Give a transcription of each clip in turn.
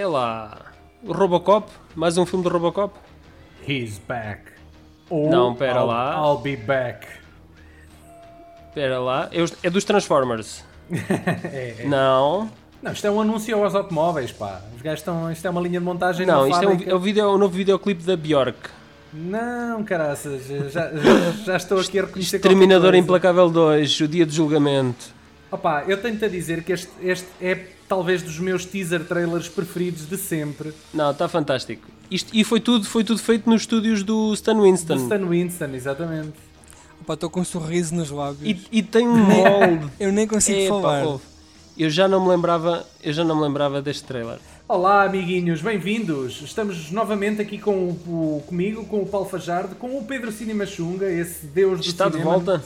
É lá. Robocop? Mais um filme do Robocop? He's back. Ou Não, pera I'll, lá. I'll be back. Espera lá. É os- É dos Transformers. É, é. Não. Não, isto é um anúncio aos automóveis, pá. Os gajos estão. Isto é uma linha de montagem Não, isto é um, é o, vídeo, o novo videoclipe da Bjork. Não, caraças, já, já, já estou aqui a reconhecer Exterminador. Implacável 2, o dia do julgamento. Opa, eu tenho-te a dizer que este, este é talvez dos meus teaser trailers preferidos de sempre. Não, está fantástico. Isto, e foi tudo, foi tudo feito nos estúdios do Stan Winston. Do Stan Winston, exatamente. Opa, estou com um sorriso nos lábios. E, e tem um molde. Eu nem consigo Epá, falar. ouve, eu já não me lembrava, eu já não me lembrava deste trailer. Olá, amiguinhos, bem-vindos. Estamos novamente aqui com o, comigo, com o Paulo Fajardo, com o Pedro Cinema Xunga, esse deus do Está de cinema. volta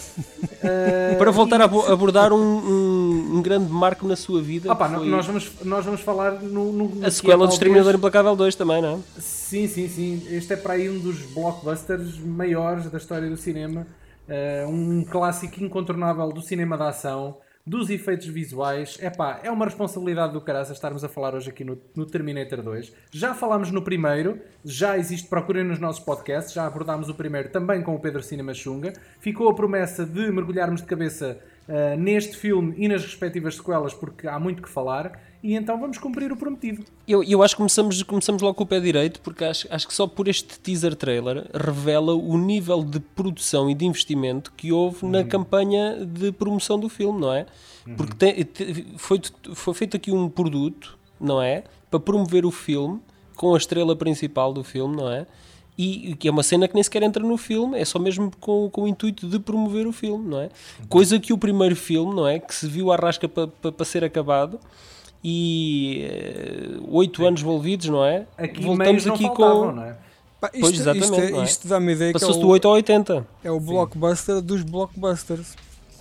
Eh, para voltar e- a abo- abordar um, um- um grande marco na sua vida. Opa, foi nós, vamos, nós vamos falar no, no, é a sequela do talvez- Exterminador Implacável 2 também, não é? Sim, sim, sim. Este é para aí um dos blockbusters maiores da história do cinema. Eh, um clássico incontornável do cinema da ação, dos efeitos visuais. Epá, é uma responsabilidade do caraças estarmos a falar hoje aqui no, no Terminator 2. Já falámos no primeiro, já existe, procurem nos nossos podcasts, já abordámos o primeiro também com o Pedro Cinema Xunga. Ficou a promessa de mergulharmos de cabeça eh, neste filme e nas respectivas sequelas, porque há muito que falar. E então vamos cumprir o prometido. Eu, eu acho que começamos, começamos logo com o pé direito, porque acho, acho que só por este teaser trailer revela o nível de produção e de investimento que houve na campanha de promoção do filme, não é? Porque tem- te- foi, foi feito aqui um produto, não é? Para promover o filme, com a estrela principal do filme, não é? E que é uma cena que nem sequer entra no filme, é só mesmo com, com o intuito de promover o filme, não é? Coisa que o primeiro filme, não é? Que se viu à rasca para pa, pa ser acabado e eh, oito anos envolvidos, não é? Aqui Voltamos aqui faltavam, com. não é? Pá, isto, Pois, isto, exatamente, é- não é? isto dá-me a ideia que é Passou-se do o, 8 ao 80. é o blockbuster dos blockbusters.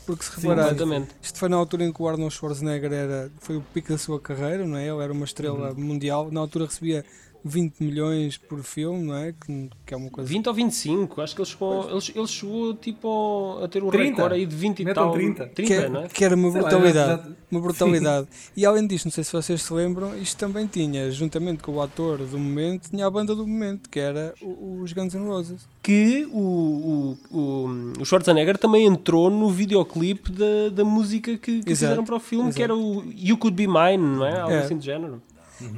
Porque se Sim, reparar, isto foi na altura em que o Arnold Schwarzenegger era, foi o pico da sua carreira, não é? Ele era uma estrela Uhum. mundial. Na altura recebia 20 milhões por filme, não é? Que, que é uma coisa. 20 ou 25, acho que ele chegou, ele, ele chegou tipo a ter o 30. recorde aí de 20 e Metam tal. 30. que, é- não é? que era uma brutalidade. Uma brutalidade. E além disto, não sei se vocês se lembram, isto também tinha, juntamente com o ator do momento, tinha a banda do momento, que era os Guns N' Roses. Que o, o, o, o Schwarzenegger também entrou no videoclipe da, da música que, que fizeram para o filme, que exato. era o You Could Be Mine, não é? Algo É. assim de género.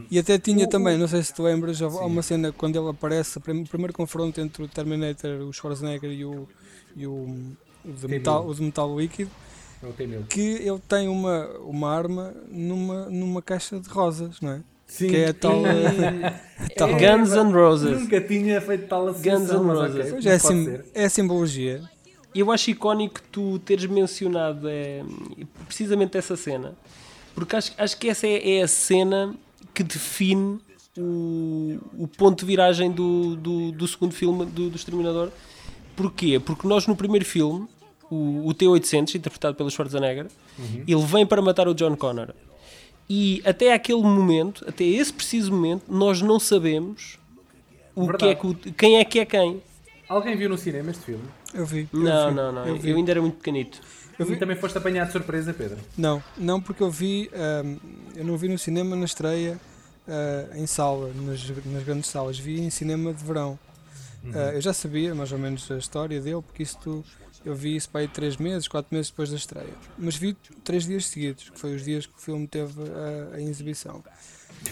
E até tinha O- também, não sei se te lembras, há há uma cena quando ele aparece, o prim- o primeiro confronto entre o Terminator, o Schwarzenegger e o, e o, o de, metal, o de metal líquido, que ele tem uma, uma arma numa, numa caixa de rosas, não é? Sim. Que é a tal. tal- É, Guns N' Roses. Nunca tinha feito tal associação, Guns N' mas Roses. ok, Pois não é, pode sim, é a simbologia. Eu acho icónico tu teres mencionado é, precisamente essa cena, porque acho, acho que essa é, é a cena que define o, o ponto de viragem do, do, do segundo filme do, do Exterminador. Porquê? Porque nós no primeiro filme, o, o T-800, interpretado pelo Schwarzenegger, ele vem para matar o John Connor. E até aquele momento, até esse preciso momento, nós não sabemos o que é que o- quem é que é quem. Alguém viu no cinema este filme? Eu vi. eu Não, vi, não, não. Eu Eu, ainda era muito pequenito. Eu vi- E também foste apanhado de surpresa, Pedro. Não, não porque eu vi, ahm, eu não vi no cinema na estreia ah, em sala, nas, nas grandes salas, vi em cinema de verão. Ah, eu já sabia mais ou menos a história dele, porque isto eu vi isso para aí três meses, quatro meses depois da estreia. Mas vi três dias seguidos, que foi os dias que o filme teve a, a exibição.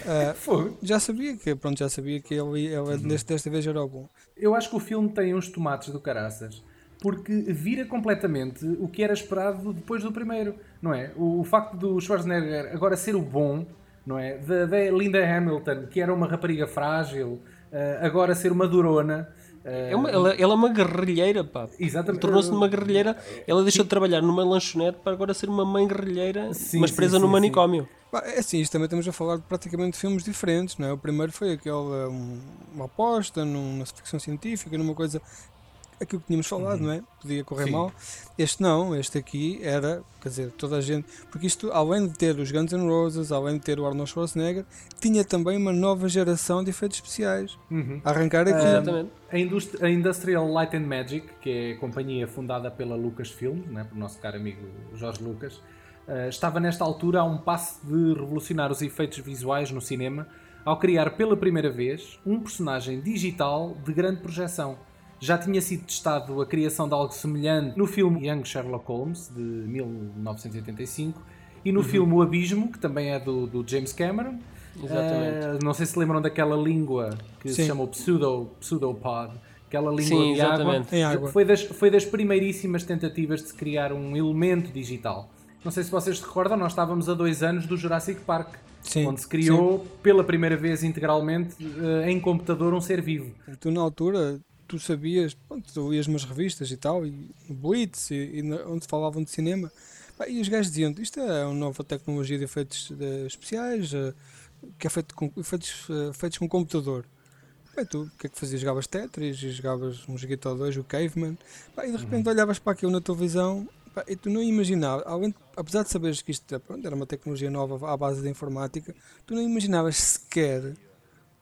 Ah, Fogo. já sabia que, pronto, já sabia que ele, ele desta, desta vez era o bom. Eu acho que o filme tem uns tomates do caraças. Porque vira completamente o que era esperado depois do primeiro, não é? O, o facto do Schwarzenegger agora ser o bom, não é? Da, da Linda Hamilton, que era uma rapariga frágil, eh, agora ser uma durona. eh, É uma- ela, ela é uma guerrilheira, pá. Exatamente. Tornou-se numa guerrilheira. Ela deixou de trabalhar numa lanchonete para agora ser uma mãe guerrilheira, Sim, mas presa sim, no sim. manicômio. É assim, isto também estamos a falar de praticamente filmes diferentes, não é? O primeiro foi aquele, um, uma aposta numa ficção científica, numa coisa, aquilo que tínhamos falado, não é? Podia correr Sim. mal. Este não, este aqui era, quer dizer, toda a gente, porque isto, além de ter os Guns N' Roses, além de ter o Arnold Schwarzenegger, tinha também uma nova geração de efeitos especiais. Uhum. A arrancar aqui. Exatamente. A, Indust- a Industrial Light and Magic, que é a companhia fundada pela Lucasfilm, né, pelo nosso caro amigo Jorge Lucas, eh, estava nesta altura a um passo de revolucionar os efeitos visuais no cinema ao criar pela primeira vez um personagem digital de grande projeção. Já tinha sido testado a criação de algo semelhante no filme Young Sherlock Holmes, de 1985, e no uhum. filme O Abismo, que também é do, do James Cameron. Exatamente. Uh, não sei se lembram daquela língua que Sim. se chama pseudo, pseudopod, aquela língua Sim, de água. água. Foi, das, foi das primeiríssimas tentativas de se criar um elemento digital. Não sei se vocês se recordam, nós estávamos a dois anos do Jurassic Park. Sim, onde se criou sim. pela primeira vez integralmente uh, em computador um ser vivo. Tu na altura tu sabias, pronto, tu lias umas revistas e tal, e Blitz, e, e onde falavam de cinema, e os gajos diziam isto é uma nova tecnologia de efeitos de, especiais, uh, que é feito com efeitos uh, feitos com computador. Bem, tu o que é que fazias? Jogavas Tetris e jogavas um ou dois, o Caveman, e de repente uhum. olhavas para aquilo na televisão e tu não imaginavas, apesar de saberes que isto pronto, era uma tecnologia nova à base da informática, tu não imaginavas sequer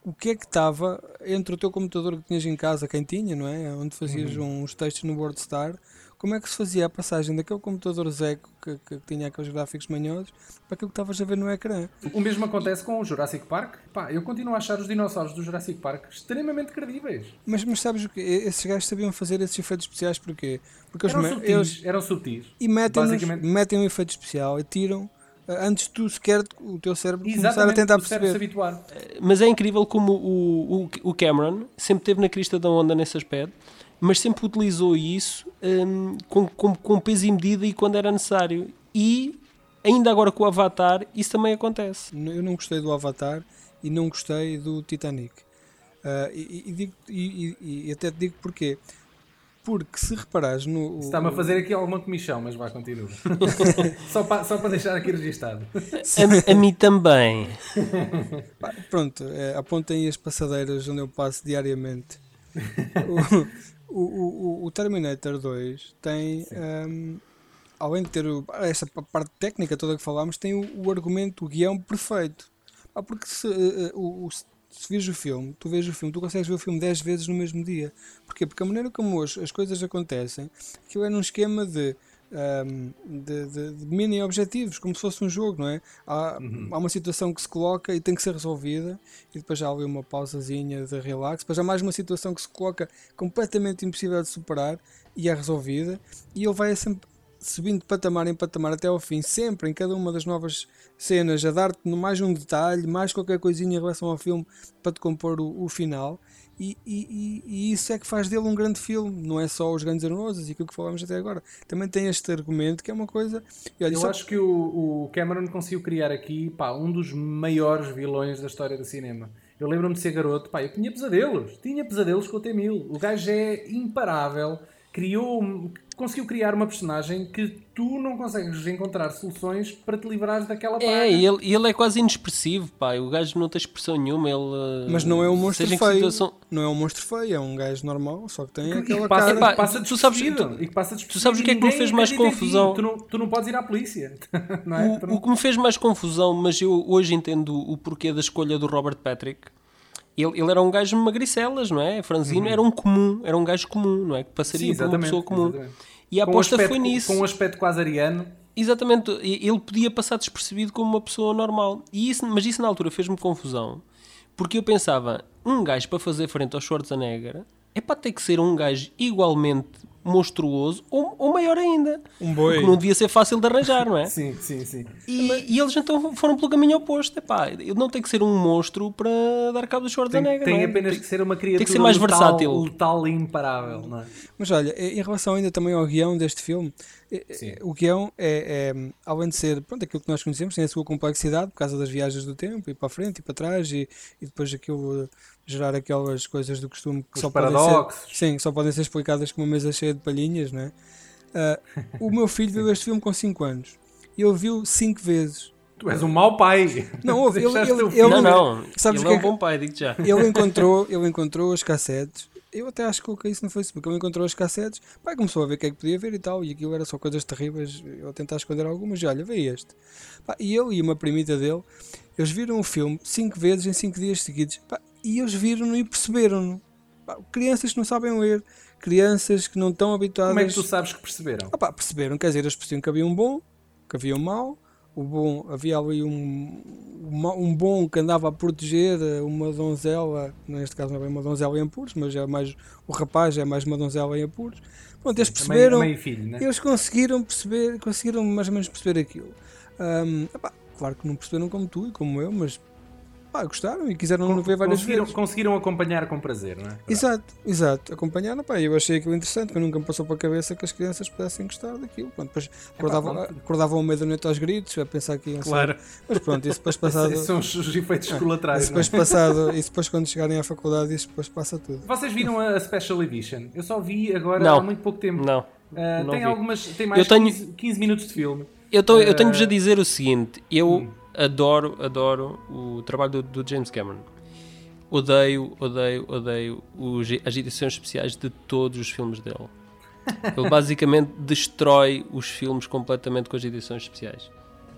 o que é que estava entre o teu computador que tinhas em casa, quem tinha, não é? Onde fazias uhum. uns textos no WordStar, como é que se fazia a passagem daquele computador Zeco que, que, tinha aqueles gráficos manhosos para aquilo que estavas a ver no ecrã. O mesmo acontece com o Jurassic Park. Pá, eu continuo a achar os dinossauros do Jurassic Park extremamente credíveis. Mas, mas sabes o que? Esses gajos sabiam fazer esses efeitos especiais porquê? Porque eram eles, eles eram sutis. E metem, metem um efeito especial e tiram antes tu sequer o teu cérebro Exatamente, começar a tentar perceber. Se habituar. Eh, mas é incrível como o, o, o Cameron sempre teve na crista da onda nesse aspecto mas sempre utilizou isso um, com, com, com peso e medida e quando era necessário. E ainda agora com o Avatar, isso também acontece. Eu não gostei do Avatar e não gostei do Titanic. Uh, e, e, digo, e, e, até te digo porquê. Porque se reparares no. Está-me a fazer aqui alguma comissão, mas vai, continua. só, para, só para deixar aqui registado. A, a mim também. Pronto, é, apontem as passadeiras onde eu passo diariamente. O, o, o Terminator 2 tem, um, além de ter essa parte técnica toda que falámos, tem o, o argumento, o guião perfeito. Ah, porque se, uh, o, se vês o filme, tu vês o filme, tu consegues ver o filme 10 vezes no mesmo dia. Porquê? Porque a maneira como as, as coisas acontecem, aquilo é num esquema de um, de, de, de, mini objetivos, como se fosse um jogo, não é? Há, uhum. há, uma situação que se coloca e tem que ser resolvida, e depois já há ali uma pausazinha de relax, depois há mais uma situação que se coloca completamente impossível de superar e é resolvida, e ele vai sempre subindo de patamar em patamar até ao fim, sempre em cada uma das novas cenas, a dar-te mais um detalhe, mais qualquer coisinha em relação ao filme para te compor o, o final. E, e, e, isso é que faz dele um grande filme, não é só os grandes Rosas e aquilo que falámos até agora. Também tem este argumento que é uma coisa. Olha, Eu só... acho que o, o, Cameron conseguiu criar aqui pá, um dos maiores vilões da história do cinema. Eu lembro-me de ser garoto, pá, eu tinha pesadelos, tinha pesadelos com o T-1000. O gajo é imparável, criou, conseguiu criar uma personagem que tu não consegues encontrar soluções para te livrares daquela praga. É, ele, ele é quase inexpressivo, pá. O gajo não tem expressão nenhuma. Ele, Mas não é um monstro feio. Situação... Não é um monstro feio, é um gajo normal, só que tem e aquela passa, cara... Epá, passa tu sabes, tu, e que passa tu sabes o que é que me fez mais confusão? Tu não, tu não podes ir à polícia. Não é? o, não... o que me fez mais confusão, mas eu hoje entendo o porquê da escolha do Robert Patrick ele, ele, era um gajo magricelas, não é? Franzino uhum. era um comum, era um gajo comum, não é? Que passaria Sim, por uma pessoa comum. Exatamente. E a aposta aspecto, foi nisso. Com um aspecto quase ariano. Exatamente, ele podia passar despercebido como uma pessoa normal. E isso, mas isso na altura fez-me confusão, porque eu pensava, um gajo para fazer frente ao Schwarzenegger é para ter que ser um gajo igualmente monstruoso ou, ou maior ainda. Um boi. Que não devia ser fácil de arranjar, não é? sim, sim, sim. E, e, eles então foram pelo caminho oposto. Epá, ele não tem que ser um monstro para dar cabo do Schwarzenegger. Tem, tem é? apenas tem, que ser uma criatura tem que ser mais letal, versátil. letal e imparável, não é? Mas olha, em relação ainda também ao guião deste filme, Sim. o guião é, é, além de ser pronto, aquilo que nós conhecemos, tem a sua complexidade por causa das viagens do tempo, e para a frente e para trás, e, e depois aquilo gerar aquelas coisas do costume que Os só paradoxos. podem ser, sim, só podem ser explicadas com uma mesa cheia de palhinhas, não é? Uh, o meu filho viu este filme com 5 anos e ele viu 5 vezes. Tu és um mau pai. Não, houve, ele, ele, ele, ele, não, não, sabes ele é, é um bom pai, digo já. Ele encontrou, ele encontrou as cassetes. Eu até acho que coloquei isso no Facebook. Ele encontrou as cassetes, pai começou a ver o que é que podia ver e tal. E aquilo era só coisas terríveis. Eu a tentar esconder algumas. E olha, vê este. Pá, e eu e uma primita dele, eles viram o filme 5 vezes em 5 dias seguidos. Pá, e eles viram-no e perceberam-no. Crianças que não sabem ler, crianças que não estão habituadas. Como é que tu sabes que perceberam? Ah, pá, perceberam, quer dizer, eles percebiam que havia um bom, que havia um mau, o bom, havia ali um, um bom que andava a proteger eh, uma donzela, neste caso não é bem uma donzela em apuros, mas é mais o rapaz é mais uma donzela em apuros. Pronto, eles Também, perceberam, mãe e filho, né? eles conseguiram perceber, conseguiram mais ou menos perceber aquilo. Ahm, epá, claro que não perceberam como tu e como eu, mas pá, gostaram e quiseram Con- ver várias conseguiram, vezes. conseguiram acompanhar com prazer, não é? Exato, exato. Acompanharam, pá, eu achei aquilo interessante, que nunca me passou para a cabeça que as crianças pudessem gostar daquilo. Pronto, depois acordavam, pronto. acordavam ao meio da noite aos gritos, a pensar que iam ser- Claro. Mas pronto, isso depois passado. Esses são os, os efeitos colaterais. Isso não é? depois passado, isso depois quando chegarem à faculdade, isso depois passa tudo. Vocês viram a Special Edition? Eu só vi agora Não. há muito pouco tempo. Não. Ah, não tem vi. algumas. Tem mais Eu tenho- 15, 15 minutos de filme. Eu, tô- eu tenho-vos Eh, a dizer o seguinte: eu hum. Adoro, adoro o trabalho do, do James Cameron. Odeio, odeio, odeio os, as edições especiais de todos os filmes dele. Ele basicamente destrói os filmes completamente com as edições especiais.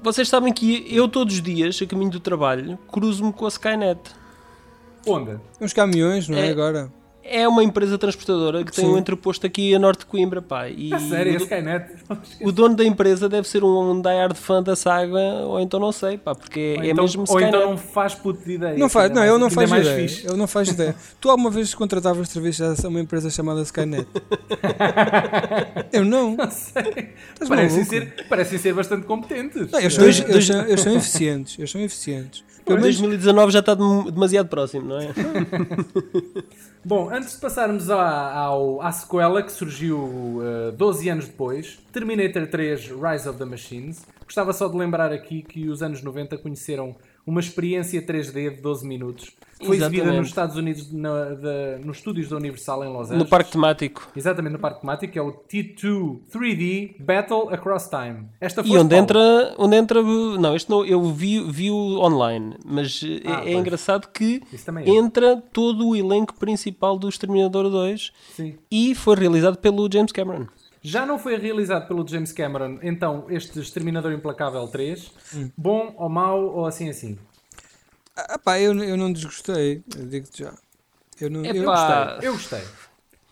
Vocês sabem que eu todos os dias, a caminho do trabalho, cruzo-me com a Skynet. Onde? Uns caminhões, não é? É. Agora. É uma empresa transportadora que tem Sim. um entreposto aqui a norte de Coimbra, pá. E A sério, o do- Skynet. o dono da empresa deve ser um die-hard fã da saga, ou então não sei, pá, porque Ou é então, mesmo ou Skynet. então não faz puto de ideia. Não faz, não, ele não faz é mais ideia. fixe. Ele não faz ideia. Tu alguma vez contratavas serviços a uma empresa chamada Skynet? eu não. Não sei. Parecem ser, parecem ser bastante competentes. Não, eles, Dois- são, dois- eles, são, eles são eficientes. Eles são eficientes. Menos- 2019 já está dem- demasiado próximo, não é? Bom, antes de passarmos à, ao- à sequela que surgiu uh, 12 anos depois, Terminator 3 Rise of the Machines, gostava só de lembrar aqui que os anos 90 conheceram uma experiência 3D de 12 minutos. Foi exibida Exatamente. nos Estados Unidos, na- nos estúdios da Universal em Los Angeles. No parque temático. Exatamente, no parque temático, que é o T2 3D Battle Across Time. Esta E foste, onde entra, onde entra. Não, este não, eu vi, vi o online, mas eh, Ah, é, pois. engraçado que é. entra todo o elenco principal do Exterminador 2 Sim. e foi realizado pelo James Cameron. Já não foi realizado pelo James Cameron, então, este Exterminador Implacável 3. Hum. Bom ou mau ou assim assim? Ah, pá, eu, eu não desgostei. Eu digo-te já. Eu não. eu- Epá. Gostei, eu gostei.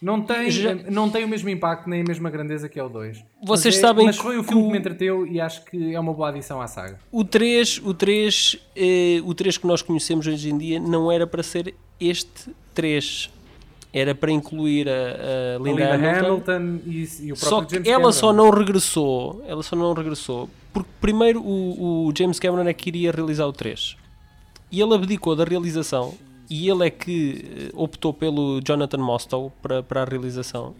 Não tem, Já- não tem o mesmo impacto nem a mesma grandeza que é o 2. Vocês mas é- sabem Mas foi o filme que me entreteu e acho que é uma boa adição à saga. O 3, o 3, eh, o 3 que nós conhecemos hoje em dia não era para ser este 3. Era para incluir a, a A Linda, Linda Hamilton. Hamilton, e, e o próprio Só que James ela Cameron. só não regressou. Ela só não regressou. Porque primeiro o, o James Cameron é que iria realizar o 3. E ele abdicou da realização. E ele é que eh, optou pelo Jonathan Mostow para, para a realização.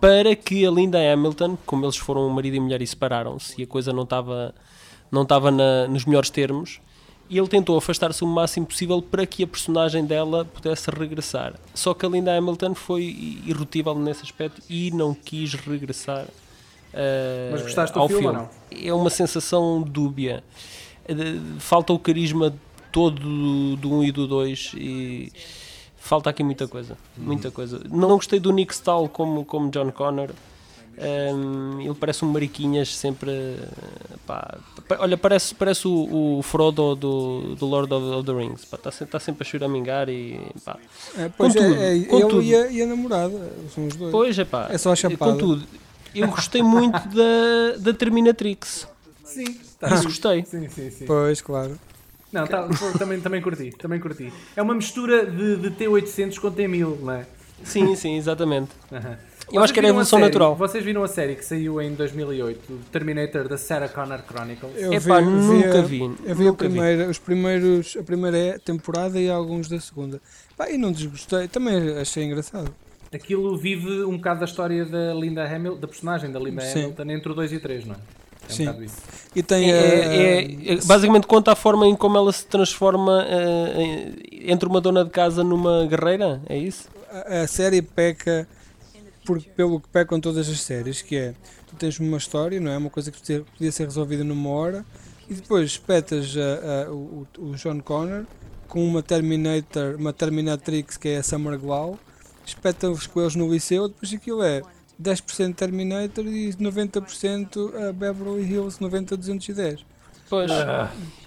Para que a Linda Hamilton, como eles foram marido e mulher e separaram-se, e a coisa não estava não estava nos melhores termos, e ele tentou afastar-se o máximo possível para que a personagem dela pudesse regressar. Só que a Linda Hamilton foi irredutível nesse aspecto e não quis regressar eh, Mas gostaste do ao filme ou filme. não? É uma sensação dúbia. Eh, Falta o carisma todo do, do 1 e do 2 e falta aqui muita coisa. Muita coisa. Não gostei do Nick Stahl como, como John Connor. Um, ele parece um mariquinhas sempre pá, pa- olha parece, parece o, o Frodo do, do Lord of, of the Rings está sempre, tá sempre a choramingar e pá. É, pois Contudo, é, é, contudo. ele e a, e a namorada. São os dois. pois é pá É só a chapada. contudo eu gostei muito da, da Terminatrix Sim, tá isso gostei Sim, sim, sim. Pois, claro. Não, tá, também, também curti, também curti. É uma mistura de, de T800 com T1000, não é? sim, sim, exatamente. Eu acho que era a evolução série- natural. Vocês viram a série que saiu em 2008, o Terminator da Sarah Connor Chronicles? Eu Epá, nunca a- vi, Eu vi, a nunca vi. primeira, os primeiros, a primeira temporada e alguns da segunda. Pá, e não desgostei. Também achei engraçado. Aquilo vive um bocado da história da Linda Hamilton, da personagem da Linda Sim. Hamilton entre o 2 e o 3, não é? É um Sim. E tem É, a- é- é- basicamente conta a forma em como ela se transforma em- entre uma dona de casa numa guerreira, é isso? a, a série peca por, pelo que pecam todas as séries, que é tu tens uma história, não é? Uma coisa que podia- ser resolvida numa hora e depois espetas o, o John Connor com uma Terminator, uma Terminatrix que é a Summer Glau, espeta-os com eles no liceu, depois aquilo é 10% Terminator e 90% a Beverly Hills 90-210. Pois.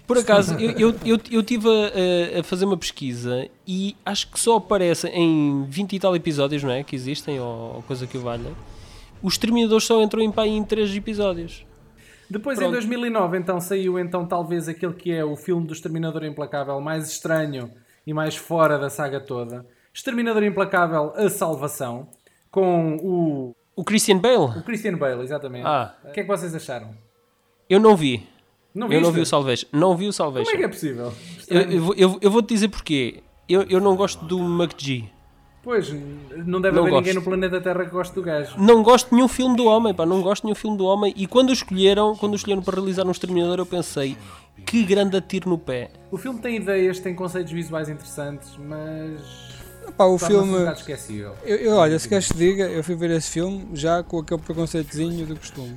Por acaso, eu, eu, eu, eu estive a, a fazer uma pesquisa e acho que só aparece em 20 e tal episódios, não é? Que existem, ou, ou coisa que o valha. Os Terminadores só entram em pá em 3 episódios. Depois, Pronto. em 2009, então, saiu então talvez aquele que é o filme do Exterminador Implacável mais estranho e mais fora da saga toda. Exterminador Implacável, A Salvação, com o, O Christian Bale? o Christian Bale, exatamente. Ah. O que é que vocês acharam? Eu não vi. Não eu não vi o Salvation. Não vi o Salvation. Como é que é possível? eu, eu vou- eu, eu vou-te dizer porquê. Eu, eu não gosto do McGee. Pois, não deve Não haver ninguém gosto. no planeta Terra que goste do gajo. Não gosto de nenhum filme do homem, pá. Não gosto de nenhum filme do homem. E quando o escolheram, quando o escolheram para realizar um Exterminador, eu pensei, que grande tiro no pé. O filme tem ideias, tem conceitos visuais interessantes, mas. Pá, o filme. um esquecível. Eu, eu- olha, se queres que diga, eu fui ver esse filme já com aquele preconceitozinho do costume.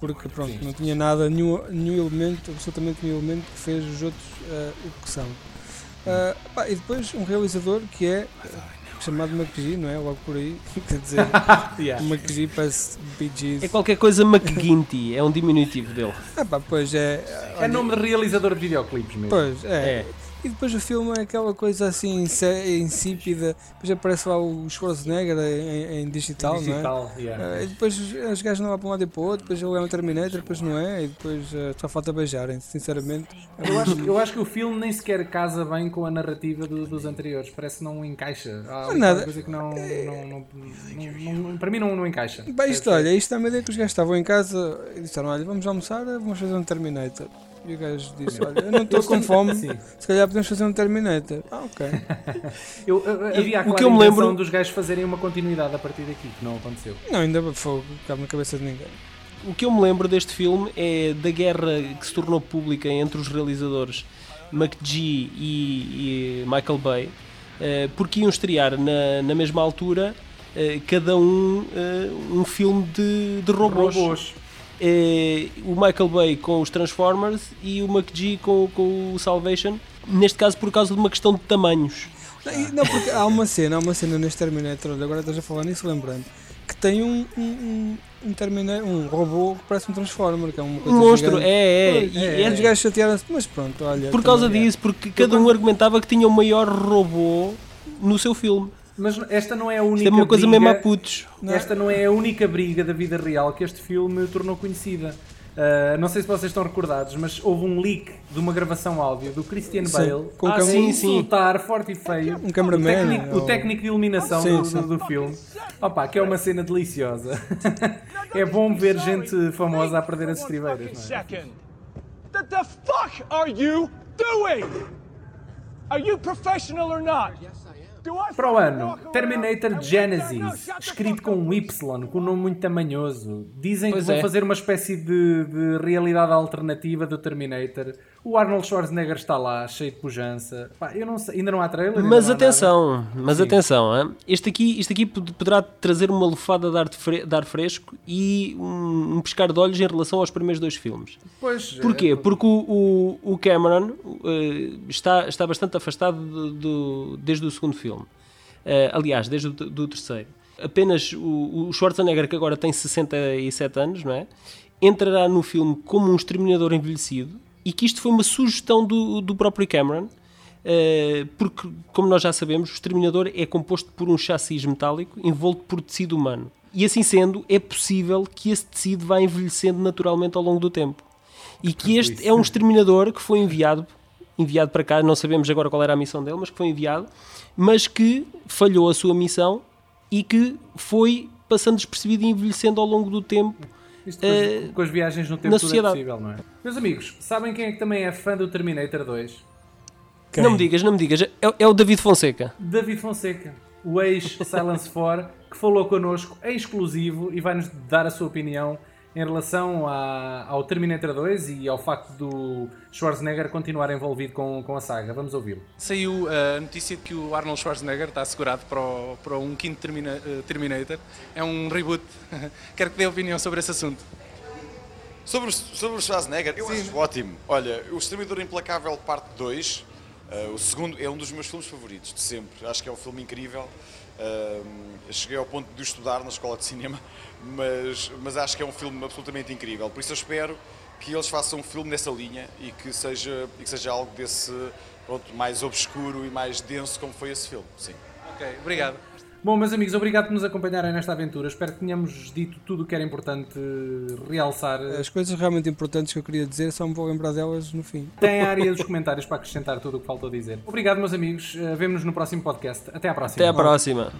Porque pronto, Sim. não tinha nada, nenhum, nenhum elemento, absolutamente nenhum elemento que fez os outros eh, o que são. Ah, pá, e depois um realizador que é eh, chamado McGee, não é? Logo por aí, quer dizer, Yeah. McGee parece Bee Gees. É qualquer coisa McGuinty. É um diminutivo dele. Ah, pá, pois é. É olha, nome de realizador de videoclipes mesmo. Pois, é. É. E depois o filme é aquela coisa assim insípida. Depois aparece lá o Schwarzenegger em, em digital, não é? Digital, yeah. Ah, e depois os- os gajos não vão para um lado e para o outro, depois ele é um Terminator, depois não é, e depois ah, só falta beijarem, sinceramente. Eu acho, eu acho que o filme nem sequer casa bem com a narrativa do- dos anteriores. Parece que não encaixa. Há nada. coisa que não, não, não- não- Para mim não, não encaixa. Bem, isto, olha, isto é uma ideia que os gajos estavam em casa e disseram: Olha, vamos almoçar, vamos fazer um Terminator. E o gajo disse: Olha, eu não estou com fome, Sim. se calhar podemos fazer um Terminator. Ah, ok. Eu, eu- havia a o que eu me intenção lembro- dos gajos fazerem uma continuidade a partir daqui, que não aconteceu. Não, ainda fogo, cabe na cabeça de ninguém. O que eu me lembro deste filme é da guerra que se tornou pública entre os realizadores McGee e, e Michael Bay, eh, porque iam estrear na, na mesma altura eh, cada um eh, um filme de, de robôs. Robôs. Eh, o Michael Bay com os Transformers e o McGee com, com o Salvation, neste caso por causa de uma questão de tamanhos. Não, porque há uma cena, há uma cena neste Terminator, agora estás a falar nisso, lembrando, que tem um, um, um, Terminator, um robô que parece um Transformer, que é uma Um monstro, gigante. é, é. Pois, e é, é- os gajos chatearam-se, mas pronto, olha. por causa também- disso, porque cada um argumentava que tinha o maior robô no seu filme. Mas esta não é a única Isto é uma coisa briga, mesmo a putos. Não é? Esta não é a única briga da vida real que este filme tornou conhecida. Uh, não sei se vocês estão recordados, mas houve um leak de uma gravação áudio do Christian Sim, Bale com a sim, sim. insultar forte e feio Um cameraman, o, técnico, o ou- técnico de iluminação Sim, do, sim. do- do filme. Opa, que é uma cena deliciosa. é bom ver gente famosa a perder as estribeiras. Não é? What the fuck are you doing? Are you professional or not? Para o ano, Terminator Genesis, escrito com um Y, com um nome muito tamanhoso. Dizem Pois que vão é. fazer uma espécie de, de realidade alternativa do Terminator. O Arnold Schwarzenegger está lá, cheio de pujança. Pá, eu não sei, ainda não há trailer. Mas há atenção, mas Sim. atenção, hein? este aqui, este aqui pod- poderá trazer uma lufada de ar, fre- de ar fresco e um, um pescar de olhos em relação aos primeiros dois filmes. nada. Pois, Porquê? é, Porque o, o- o Cameron eh, está, está bastante afastado do, do- desde o segundo filme. Eh, aliás, desde o do terceiro. Apenas o, o Schwarzenegger, que agora tem 67 anos, não é? entrará no filme como um exterminador envelhecido e que isto foi uma sugestão do, do próprio Cameron. eh, porque, como nós já sabemos, o exterminador é composto por um chassis metálico envolto por tecido humano. E assim sendo, é possível que esse tecido vá envelhecendo naturalmente ao longo do tempo e que este é um exterminador que foi enviado enviado para cá, não sabemos agora qual era a missão dele, mas que foi enviado, mas que falhou a sua missão e que foi passando despercebido e envelhecendo ao longo do tempo. Isto depois, eh, com as viagens no tempo tudo sociedade. é possível, não é? Meus amigos, sabem quem é que também é fã do Terminator 2? Quem? Não me digas, não me digas, é, é o David Fonseca. David Fonseca, o ex-Silence 4, que falou connosco em exclusivo e vai-nos dar a sua opinião em relação à- ao Terminator 2 e ao facto do Schwarzenegger continuar envolvido com, com a saga. Vamos ouvi-lo. Saiu a notícia de que o Arnold Schwarzenegger está assegurado para, o- para um quinto Termina- eh, Terminator. É um reboot. Quero que dê opinião sobre esse assunto. Sobre, o- sobre o Schwarzenegger, eu acho ótimo. Olha, O Exterminador Implacável Parte 2, eh, o segundo, é um dos meus filmes favoritos de sempre. Acho que é um filme incrível. Eh, cheguei ao ponto de estudar na escola de cinema, mas, mas acho que é um filme absolutamente incrível. Por isso eu espero que eles façam um filme nessa linha e que seja, e que seja algo desse pronto, mais obscuro e mais denso como foi esse filme. Sim. Ok, obrigado. Bom, meus amigos, obrigado por nos acompanharem nesta aventura. Espero que tenhamos dito tudo o que era importante realçar. As coisas realmente importantes que eu queria dizer, só me vou lembrar delas no fim. Tem a área dos comentários para acrescentar tudo o que faltou dizer. Obrigado, meus amigos. Uh, Vemo-nos no próximo podcast. Até à próxima. Até à próxima.